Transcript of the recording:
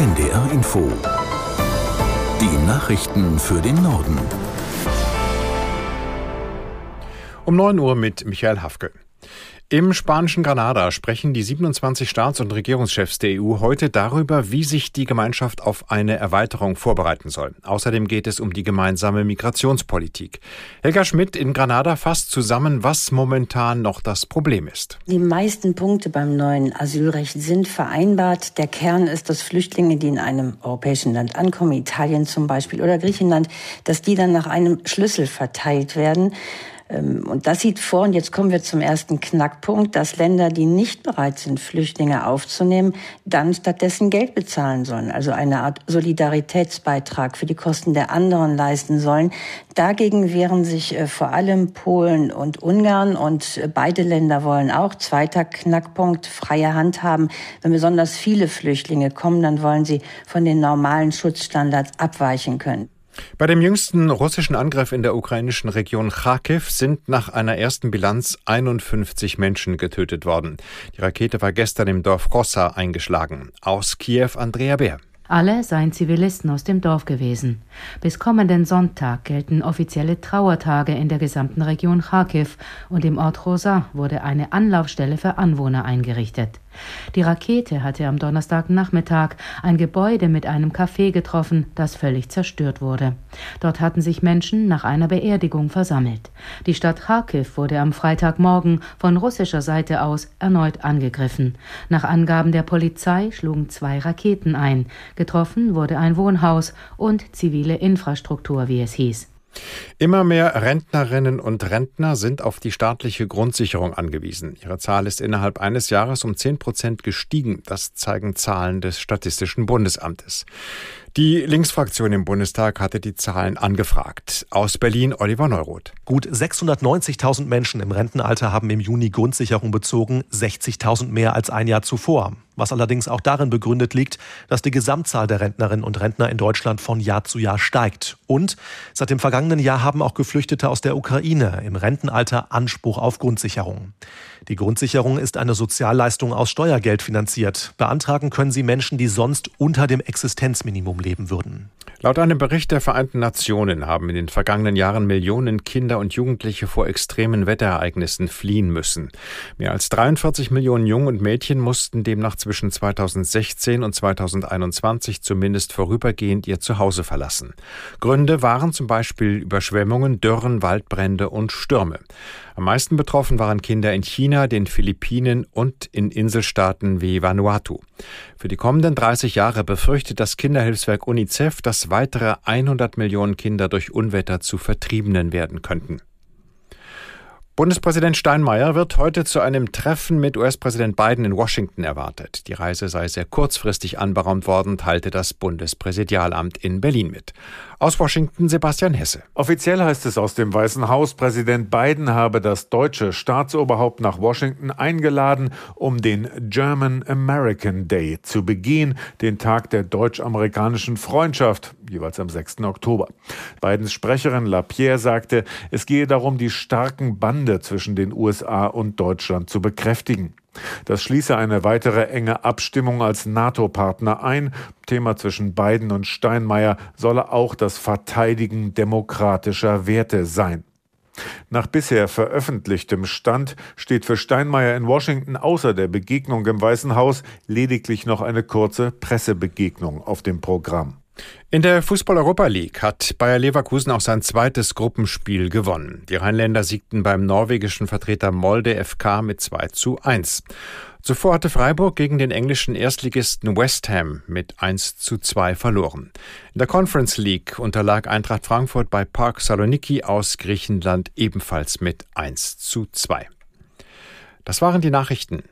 NDR Info. Die Nachrichten für den Norden. Um 9 Uhr mit Michael Hafke. Im spanischen Granada sprechen die 27 Staats- und Regierungschefs der EU heute darüber, wie sich die Gemeinschaft auf eine Erweiterung vorbereiten soll. Außerdem geht es um die gemeinsame Migrationspolitik. Helga Schmidt in Granada fasst zusammen, was momentan noch das Problem ist. Die meisten Punkte beim neuen Asylrecht sind vereinbart. Der Kern ist, dass Flüchtlinge, die in einem europäischen Land ankommen, Italien zum Beispiel oder Griechenland, dass die dann nach einem Schlüssel verteilt werden. Ähm, und das sieht vor, und jetzt kommen wir zum ersten Knackpunkt, dass Länder, die nicht bereit sind, Flüchtlinge aufzunehmen, dann stattdessen Geld bezahlen sollen, also eine Art Solidaritätsbeitrag für die Kosten der anderen leisten sollen. Dagegen wehren sich äh, vor allem Polen und Ungarn und äh, beide Länder wollen auch, zweiter Knackpunkt, freie Hand haben. Wenn besonders viele Flüchtlinge kommen, dann wollen sie von den normalen Schutzstandards abweichen können. Bei dem jüngsten russischen Angriff in der ukrainischen Region Kharkiv sind nach einer ersten Bilanz 51 Menschen getötet worden. Die Rakete war gestern im Dorf Rossa eingeschlagen. Aus Kiew Andrea Bär. Alle seien Zivilisten aus dem Dorf gewesen. Bis kommenden Sonntag gelten offizielle Trauertage in der gesamten Region Kharkiv und im Ort Rosa wurde eine Anlaufstelle für Anwohner eingerichtet. Die Rakete hatte am Donnerstagnachmittag ein Gebäude mit einem Café getroffen, das völlig zerstört wurde. Dort hatten sich Menschen nach einer Beerdigung versammelt. Die Stadt Kharkiv wurde am Freitagmorgen von russischer Seite aus erneut angegriffen. Nach Angaben der Polizei schlugen zwei Raketen ein. Getroffen wurde ein Wohnhaus und zivile Infrastruktur, wie es hieß. Immer mehr Rentnerinnen und Rentner sind auf die staatliche Grundsicherung angewiesen. Ihre Zahl ist innerhalb eines Jahres um 10 Prozent gestiegen. Das zeigen Zahlen des Statistischen Bundesamtes. Die Linksfraktion im Bundestag hatte die Zahlen angefragt. Aus Berlin Oliver Neuroth. Gut 690.000 Menschen im Rentenalter haben im Juni Grundsicherung bezogen, 60.000 mehr als ein Jahr zuvor was allerdings auch darin begründet liegt, dass die Gesamtzahl der Rentnerinnen und Rentner in Deutschland von Jahr zu Jahr steigt. Und seit dem vergangenen Jahr haben auch Geflüchtete aus der Ukraine im Rentenalter Anspruch auf Grundsicherung. Die Grundsicherung ist eine Sozialleistung aus Steuergeld finanziert. Beantragen können sie Menschen, die sonst unter dem Existenzminimum leben würden. Laut einem Bericht der Vereinten Nationen haben in den vergangenen Jahren Millionen Kinder und Jugendliche vor extremen Wetterereignissen fliehen müssen. Mehr als 43 Millionen Jungen und Mädchen mussten demnach zwischen 2016 und 2021 zumindest vorübergehend ihr Zuhause verlassen. Gründe waren zum Beispiel Überschwemmungen, Dürren, Waldbrände und Stürme. Am meisten betroffen waren Kinder in China, den Philippinen und in Inselstaaten wie Vanuatu. Für die kommenden 30 Jahre befürchtet das Kinderhilfswerk UNICEF, dass weitere 100 Millionen Kinder durch Unwetter zu Vertriebenen werden könnten. Bundespräsident Steinmeier wird heute zu einem Treffen mit US-Präsident Biden in Washington erwartet. Die Reise sei sehr kurzfristig anberaumt worden, teilte das Bundespräsidialamt in Berlin mit. Aus Washington Sebastian Hesse. Offiziell heißt es aus dem Weißen Haus, Präsident Biden habe das deutsche Staatsoberhaupt nach Washington eingeladen, um den German American Day zu begehen, den Tag der deutsch-amerikanischen Freundschaft, jeweils am 6. Oktober. Bidens Sprecherin LaPierre sagte, es gehe darum, die starken Bande zwischen den USA und Deutschland zu bekräftigen. Das schließe eine weitere enge Abstimmung als NATO-Partner ein. Thema zwischen Biden und Steinmeier solle auch das Verteidigen demokratischer Werte sein. Nach bisher veröffentlichtem Stand steht für Steinmeier in Washington außer der Begegnung im Weißen Haus lediglich noch eine kurze Pressebegegnung auf dem Programm. In der Fußball-Europa League hat Bayer Leverkusen auch sein zweites Gruppenspiel gewonnen. Die Rheinländer siegten beim norwegischen Vertreter Molde FK mit 2 zu 1. Zuvor hatte Freiburg gegen den englischen Erstligisten West Ham mit 1 zu 2 verloren. In der Conference League unterlag Eintracht Frankfurt bei Park Saloniki aus Griechenland ebenfalls mit 1 zu 2. Das waren die Nachrichten.